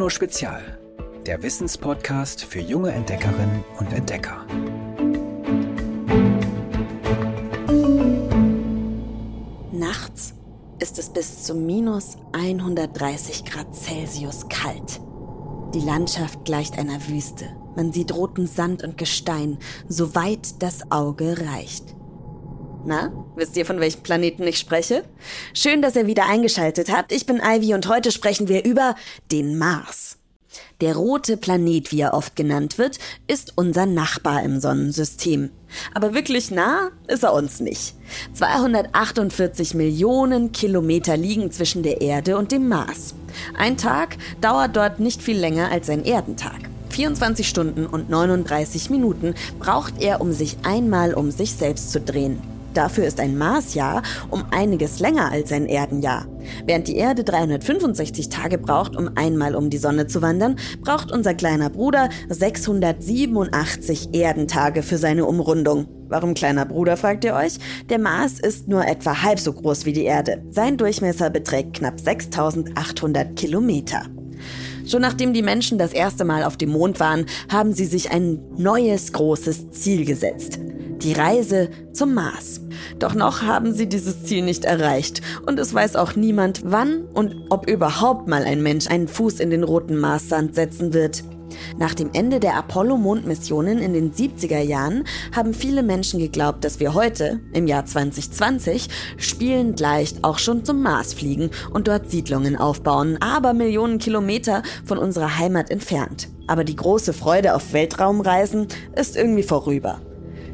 Juno Spezial, der Wissenspodcast für junge Entdeckerinnen und Entdecker. Nachts ist es bis zu minus 130 Grad Celsius kalt. Die Landschaft gleicht einer Wüste. Man sieht roten Sand und Gestein, so weit das Auge reicht. Na, wisst ihr, von welchem Planeten ich spreche? Schön, dass ihr wieder eingeschaltet habt. Ich bin Ivy und heute sprechen wir über den Mars. Der rote Planet, wie er oft genannt wird, ist unser Nachbar im Sonnensystem. Aber wirklich nah ist er uns nicht. 248 Millionen Kilometer liegen zwischen der Erde und dem Mars. Ein Tag dauert dort nicht viel länger als ein Erdentag. 24 Stunden und 39 Minuten braucht er, um sich einmal um sich selbst zu drehen. Dafür ist ein Marsjahr um einiges länger als ein Erdenjahr. Während die Erde 365 Tage braucht, um einmal um die Sonne zu wandern, braucht unser kleiner Bruder 687 Erdentage für seine Umrundung. Warum kleiner Bruder, fragt ihr euch? Der Mars ist nur etwa halb so groß wie die Erde. Sein Durchmesser beträgt knapp 6800 Kilometer. Schon nachdem die Menschen das erste Mal auf dem Mond waren, haben sie sich ein neues großes Ziel gesetzt die Reise zum Mars. Doch noch haben sie dieses Ziel nicht erreicht und es weiß auch niemand, wann und ob überhaupt mal ein Mensch einen Fuß in den roten Marssand setzen wird. Nach dem Ende der Apollo-Mondmissionen in den 70er Jahren haben viele Menschen geglaubt, dass wir heute, im Jahr 2020, spielend leicht auch schon zum Mars fliegen und dort Siedlungen aufbauen, aber Millionen Kilometer von unserer Heimat entfernt. Aber die große Freude auf Weltraumreisen ist irgendwie vorüber.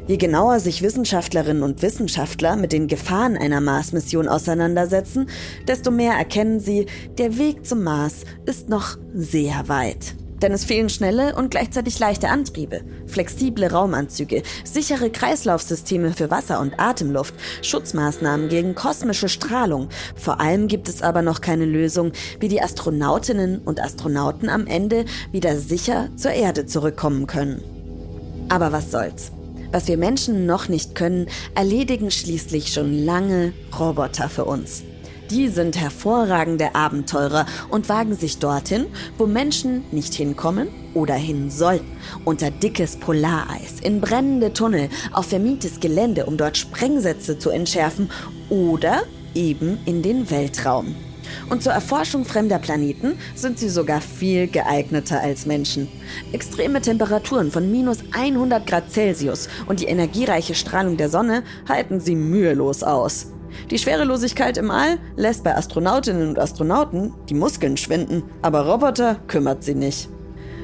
Je genauer sich Wissenschaftlerinnen und Wissenschaftler mit den Gefahren einer Mars-Mission auseinandersetzen, desto mehr erkennen sie, der Weg zum Mars ist noch sehr weit. Denn es fehlen schnelle und gleichzeitig leichte Antriebe, flexible Raumanzüge, sichere Kreislaufsysteme für Wasser und Atemluft, Schutzmaßnahmen gegen kosmische Strahlung. Vor allem gibt es aber noch keine Lösung, wie die Astronautinnen und Astronauten am Ende wieder sicher zur Erde zurückkommen können. Aber was soll's? Was wir Menschen noch nicht können, erledigen schließlich schon lange Roboter für uns. Die sind hervorragende Abenteurer und wagen sich dorthin, wo Menschen nicht hinkommen oder hin sollten. Unter dickes Polareis, in brennende Tunnel, auf vermietes Gelände, um dort Sprengsätze zu entschärfen oder eben in den Weltraum. Und zur Erforschung fremder Planeten sind sie sogar viel geeigneter als Menschen. Extreme Temperaturen von minus 100 Grad Celsius und die energiereiche Strahlung der Sonne halten sie mühelos aus. Die Schwerelosigkeit im All lässt bei Astronautinnen und Astronauten die Muskeln schwinden, aber Roboter kümmert sie nicht.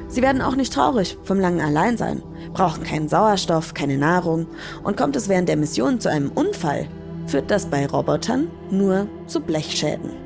Sie werden auch nicht traurig vom langen Alleinsein, brauchen keinen Sauerstoff, keine Nahrung und kommt es während der Mission zu einem Unfall, führt das bei Robotern nur zu Blechschäden.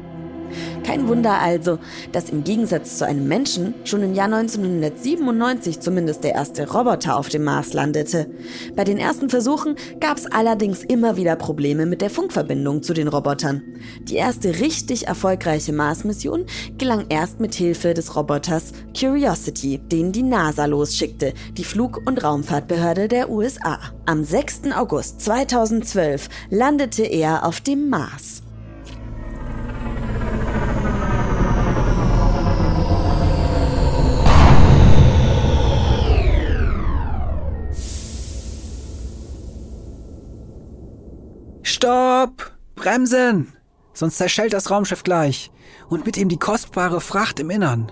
Kein Wunder also, dass im Gegensatz zu einem Menschen schon im Jahr 1997 zumindest der erste Roboter auf dem Mars landete. Bei den ersten Versuchen gab es allerdings immer wieder Probleme mit der Funkverbindung zu den Robotern. Die erste richtig erfolgreiche Mars-Mission gelang erst mit Hilfe des Roboters Curiosity, den die NASA losschickte, die Flug- und Raumfahrtbehörde der USA. Am 6. August 2012 landete er auf dem Mars. Stopp! Bremsen! Sonst zerschellt das Raumschiff gleich. Und mit ihm die kostbare Fracht im Innern.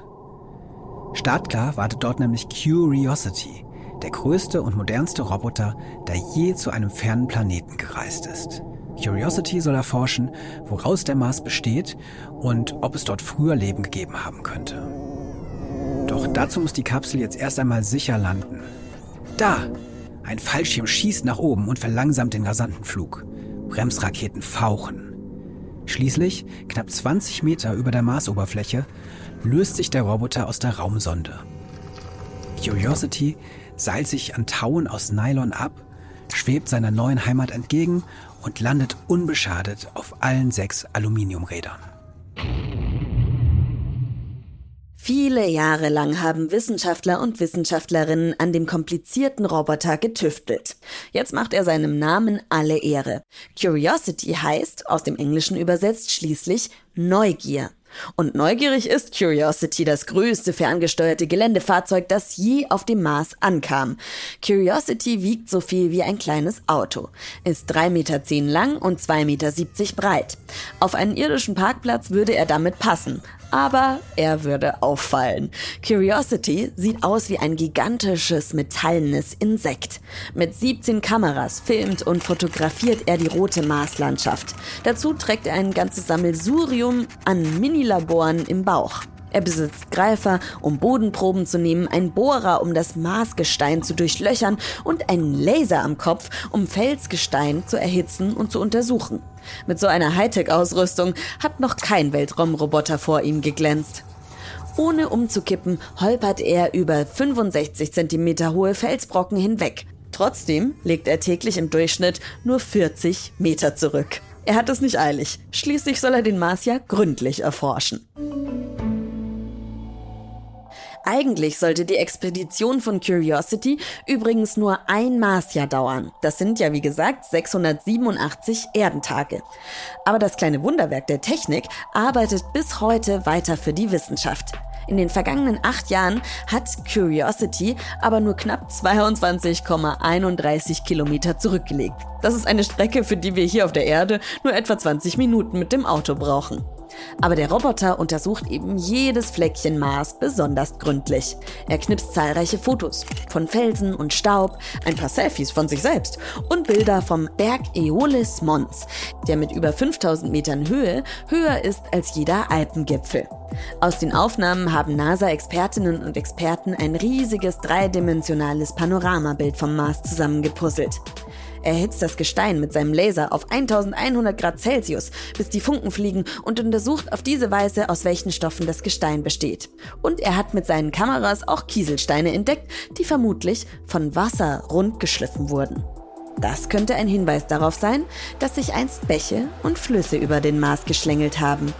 Startklar wartet dort nämlich Curiosity, der größte und modernste Roboter, der je zu einem fernen Planeten gereist ist. Curiosity soll erforschen, woraus der Mars besteht und ob es dort früher Leben gegeben haben könnte. Doch dazu muss die Kapsel jetzt erst einmal sicher landen. Da! Ein Fallschirm schießt nach oben und verlangsamt den rasanten Flug. Bremsraketen fauchen. Schließlich, knapp 20 Meter über der Marsoberfläche, löst sich der Roboter aus der Raumsonde. Curiosity seilt sich an Tauen aus Nylon ab, schwebt seiner neuen Heimat entgegen und landet unbeschadet auf allen sechs Aluminiumrädern. Viele Jahre lang haben Wissenschaftler und Wissenschaftlerinnen an dem komplizierten Roboter getüftelt. Jetzt macht er seinem Namen alle Ehre. Curiosity heißt, aus dem Englischen übersetzt, schließlich Neugier. Und neugierig ist Curiosity das größte ferngesteuerte Geländefahrzeug, das je auf dem Mars ankam. Curiosity wiegt so viel wie ein kleines Auto, ist 3,10 Meter lang und 2,70 Meter breit. Auf einen irdischen Parkplatz würde er damit passen, aber er würde auffallen. Curiosity sieht aus wie ein gigantisches metallenes Insekt. Mit 17 Kameras filmt und fotografiert er die rote Marslandschaft. Dazu trägt er ein ganzes Sammelsurium an Minilaboren im Bauch. Er besitzt Greifer, um Bodenproben zu nehmen, ein Bohrer, um das Marsgestein zu durchlöchern und einen Laser am Kopf, um Felsgestein zu erhitzen und zu untersuchen. Mit so einer Hightech-Ausrüstung hat noch kein Weltraumroboter vor ihm geglänzt. Ohne umzukippen, holpert er über 65 cm hohe Felsbrocken hinweg. Trotzdem legt er täglich im Durchschnitt nur 40 Meter zurück. Er hat es nicht eilig. Schließlich soll er den Mars ja gründlich erforschen. Eigentlich sollte die Expedition von Curiosity übrigens nur ein Marsjahr dauern. Das sind ja wie gesagt 687 Erdentage. Aber das kleine Wunderwerk der Technik arbeitet bis heute weiter für die Wissenschaft. In den vergangenen acht Jahren hat Curiosity aber nur knapp 22,31 Kilometer zurückgelegt. Das ist eine Strecke, für die wir hier auf der Erde nur etwa 20 Minuten mit dem Auto brauchen. Aber der Roboter untersucht eben jedes Fleckchen Mars besonders gründlich. Er knipst zahlreiche Fotos von Felsen und Staub, ein paar Selfies von sich selbst und Bilder vom Berg Eolis Mons, der mit über 5000 Metern Höhe höher ist als jeder Alpengipfel. Aus den Aufnahmen haben NASA-Expertinnen und Experten ein riesiges dreidimensionales Panoramabild vom Mars zusammengepuzzelt. Er erhitzt das Gestein mit seinem Laser auf 1100 Grad Celsius, bis die Funken fliegen und untersucht auf diese Weise, aus welchen Stoffen das Gestein besteht. Und er hat mit seinen Kameras auch Kieselsteine entdeckt, die vermutlich von Wasser rundgeschliffen wurden. Das könnte ein Hinweis darauf sein, dass sich einst Bäche und Flüsse über den Mars geschlängelt haben.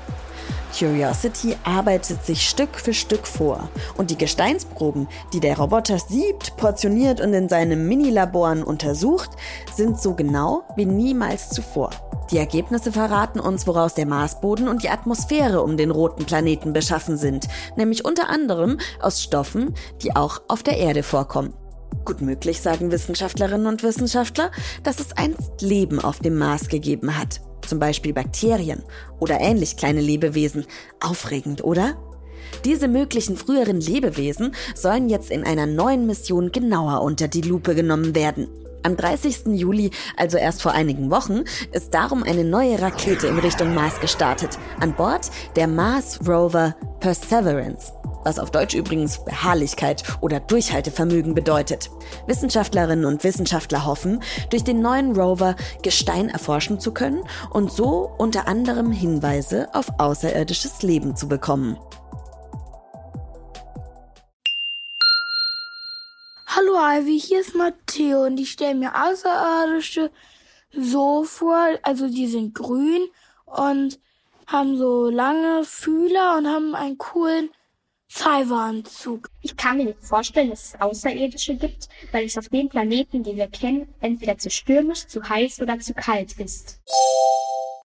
Curiosity arbeitet sich Stück für Stück vor und die Gesteinsproben, die der Roboter siebt, portioniert und in seinen Minilaboren untersucht, sind so genau wie niemals zuvor. Die Ergebnisse verraten uns, woraus der Marsboden und die Atmosphäre um den roten Planeten beschaffen sind, nämlich unter anderem aus Stoffen, die auch auf der Erde vorkommen. Gut möglich, sagen Wissenschaftlerinnen und Wissenschaftler, dass es einst Leben auf dem Mars gegeben hat zum Beispiel Bakterien oder ähnlich kleine Lebewesen. Aufregend, oder? Diese möglichen früheren Lebewesen sollen jetzt in einer neuen Mission genauer unter die Lupe genommen werden. Am 30. Juli, also erst vor einigen Wochen, ist darum eine neue Rakete in Richtung Mars gestartet. An Bord der Mars Rover Perseverance was auf Deutsch übrigens Beharrlichkeit oder Durchhaltevermögen bedeutet. Wissenschaftlerinnen und Wissenschaftler hoffen, durch den neuen Rover Gestein erforschen zu können und so unter anderem Hinweise auf außerirdisches Leben zu bekommen. Hallo Ivy, hier ist Matteo und ich stelle mir Außerirdische so vor, also die sind grün und haben so lange Fühler und haben einen coolen Cyberanzug. Ich kann mir nicht vorstellen, dass es Außerirdische gibt, weil es auf dem Planeten, den wir kennen, entweder zu stürmisch, zu heiß oder zu kalt ist.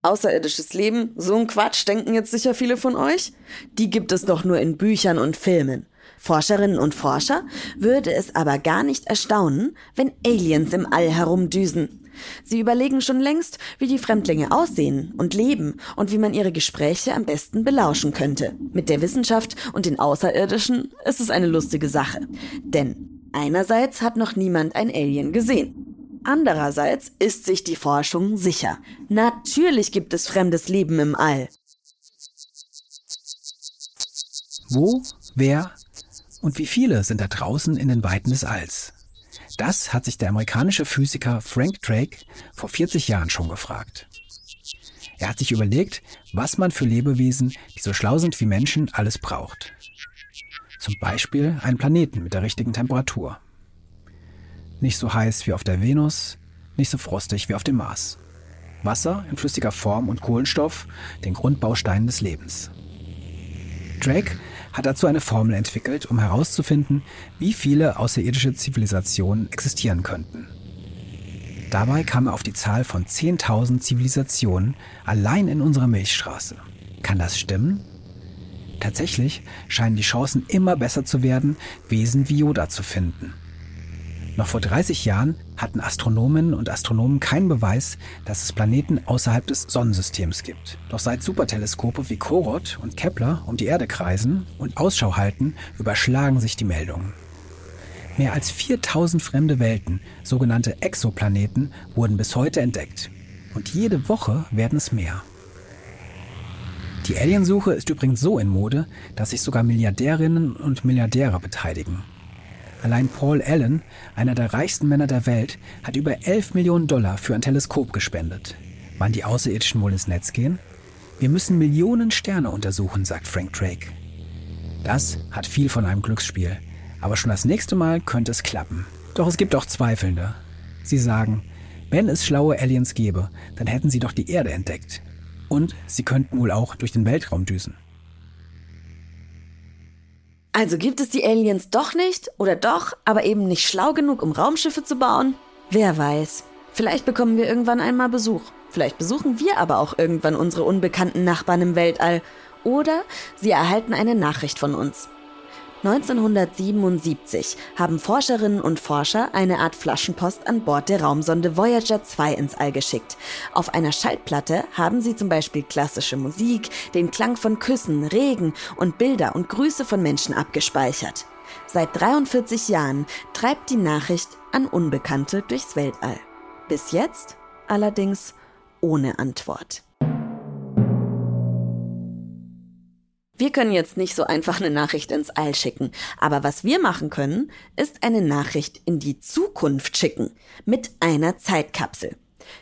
Außerirdisches Leben, so ein Quatsch, denken jetzt sicher viele von euch? Die gibt es doch nur in Büchern und Filmen. Forscherinnen und Forscher würde es aber gar nicht erstaunen, wenn Aliens im All herumdüsen. Sie überlegen schon längst, wie die Fremdlinge aussehen und leben und wie man ihre Gespräche am besten belauschen könnte. Mit der Wissenschaft und den Außerirdischen ist es eine lustige Sache. Denn einerseits hat noch niemand ein Alien gesehen. Andererseits ist sich die Forschung sicher. Natürlich gibt es fremdes Leben im All. Wo, wer und wie viele sind da draußen in den Weiten des Alls? Das hat sich der amerikanische Physiker Frank Drake vor 40 Jahren schon gefragt. Er hat sich überlegt, was man für Lebewesen, die so schlau sind wie Menschen, alles braucht. Zum Beispiel einen Planeten mit der richtigen Temperatur. Nicht so heiß wie auf der Venus, nicht so frostig wie auf dem Mars. Wasser in flüssiger Form und Kohlenstoff, den Grundbausteinen des Lebens. Drake hat dazu eine Formel entwickelt, um herauszufinden, wie viele außerirdische Zivilisationen existieren könnten. Dabei kam er auf die Zahl von 10.000 Zivilisationen allein in unserer Milchstraße. Kann das stimmen? Tatsächlich scheinen die Chancen immer besser zu werden, Wesen wie Yoda zu finden. Noch vor 30 Jahren hatten Astronominnen und Astronomen keinen Beweis, dass es Planeten außerhalb des Sonnensystems gibt. Doch seit Superteleskope wie Korot und Kepler um die Erde kreisen und Ausschau halten, überschlagen sich die Meldungen. Mehr als 4000 fremde Welten, sogenannte Exoplaneten, wurden bis heute entdeckt. Und jede Woche werden es mehr. Die Aliensuche ist übrigens so in Mode, dass sich sogar Milliardärinnen und Milliardäre beteiligen. Allein Paul Allen, einer der reichsten Männer der Welt, hat über 11 Millionen Dollar für ein Teleskop gespendet. Wann die Außerirdischen wohl ins Netz gehen? Wir müssen Millionen Sterne untersuchen, sagt Frank Drake. Das hat viel von einem Glücksspiel. Aber schon das nächste Mal könnte es klappen. Doch es gibt auch Zweifelnde. Sie sagen, wenn es schlaue Aliens gäbe, dann hätten sie doch die Erde entdeckt. Und sie könnten wohl auch durch den Weltraum düsen. Also gibt es die Aliens doch nicht oder doch, aber eben nicht schlau genug, um Raumschiffe zu bauen? Wer weiß. Vielleicht bekommen wir irgendwann einmal Besuch. Vielleicht besuchen wir aber auch irgendwann unsere unbekannten Nachbarn im Weltall. Oder sie erhalten eine Nachricht von uns. 1977 haben Forscherinnen und Forscher eine Art Flaschenpost an Bord der Raumsonde Voyager 2 ins All geschickt. Auf einer Schaltplatte haben sie zum Beispiel klassische Musik, den Klang von Küssen, Regen und Bilder und Grüße von Menschen abgespeichert. Seit 43 Jahren treibt die Nachricht an Unbekannte durchs Weltall. Bis jetzt allerdings ohne Antwort. Wir können jetzt nicht so einfach eine Nachricht ins All schicken, aber was wir machen können, ist eine Nachricht in die Zukunft schicken mit einer Zeitkapsel.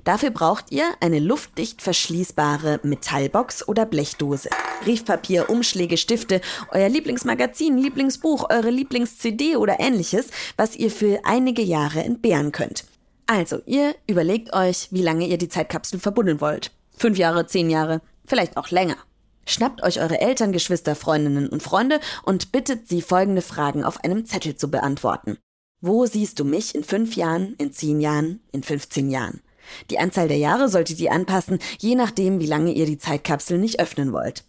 Dafür braucht ihr eine luftdicht verschließbare Metallbox oder Blechdose, Briefpapier, Umschläge, Stifte, euer Lieblingsmagazin, Lieblingsbuch, eure Lieblings-CD oder ähnliches, was ihr für einige Jahre entbehren könnt. Also, ihr überlegt euch, wie lange ihr die Zeitkapsel verbuddeln wollt. Fünf Jahre, zehn Jahre, vielleicht auch länger. Schnappt euch eure Eltern, Geschwister, Freundinnen und Freunde und bittet sie folgende Fragen auf einem Zettel zu beantworten. Wo siehst du mich in fünf Jahren, in zehn Jahren, in 15 Jahren? Die Anzahl der Jahre solltet ihr anpassen, je nachdem, wie lange ihr die Zeitkapsel nicht öffnen wollt.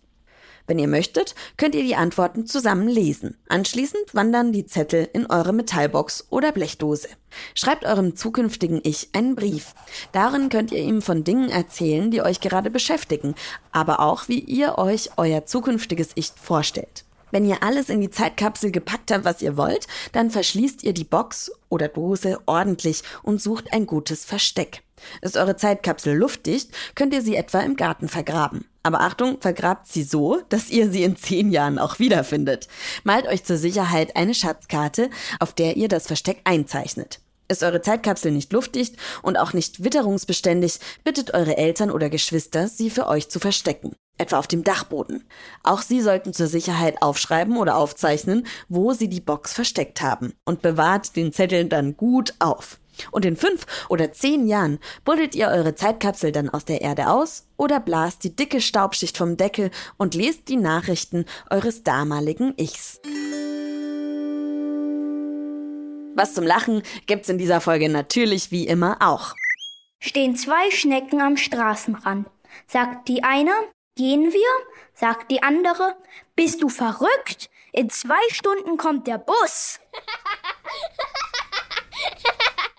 Wenn ihr möchtet, könnt ihr die Antworten zusammen lesen. Anschließend wandern die Zettel in eure Metallbox oder Blechdose. Schreibt eurem zukünftigen Ich einen Brief. Darin könnt ihr ihm von Dingen erzählen, die euch gerade beschäftigen, aber auch, wie ihr euch euer zukünftiges Ich vorstellt. Wenn ihr alles in die Zeitkapsel gepackt habt, was ihr wollt, dann verschließt ihr die Box oder Dose ordentlich und sucht ein gutes Versteck. Ist eure Zeitkapsel luftdicht, könnt ihr sie etwa im Garten vergraben. Aber Achtung, vergrabt sie so, dass ihr sie in zehn Jahren auch wiederfindet. Malt euch zur Sicherheit eine Schatzkarte, auf der ihr das Versteck einzeichnet. Ist eure Zeitkapsel nicht luftdicht und auch nicht witterungsbeständig, bittet eure Eltern oder Geschwister, sie für euch zu verstecken. Etwa auf dem Dachboden. Auch sie sollten zur Sicherheit aufschreiben oder aufzeichnen, wo sie die Box versteckt haben. Und bewahrt den Zettel dann gut auf. Und in fünf oder zehn Jahren buddelt ihr eure Zeitkapsel dann aus der Erde aus oder blast die dicke Staubschicht vom Deckel und lest die Nachrichten eures damaligen Ichs. Was zum Lachen gibt's in dieser Folge natürlich wie immer auch. Stehen zwei Schnecken am Straßenrand. Sagt die eine, gehen wir? Sagt die andere, bist du verrückt? In zwei Stunden kommt der Bus.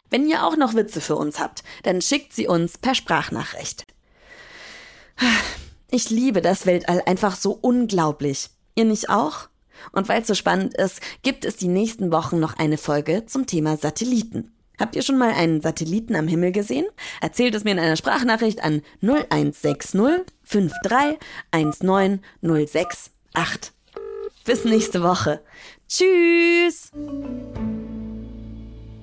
Wenn ihr auch noch Witze für uns habt, dann schickt sie uns per Sprachnachricht. Ich liebe das Weltall einfach so unglaublich. Ihr nicht auch? Und weil es so spannend ist, gibt es die nächsten Wochen noch eine Folge zum Thema Satelliten. Habt ihr schon mal einen Satelliten am Himmel gesehen? Erzählt es mir in einer Sprachnachricht an 0160 53 19 068. Bis nächste Woche. Tschüss!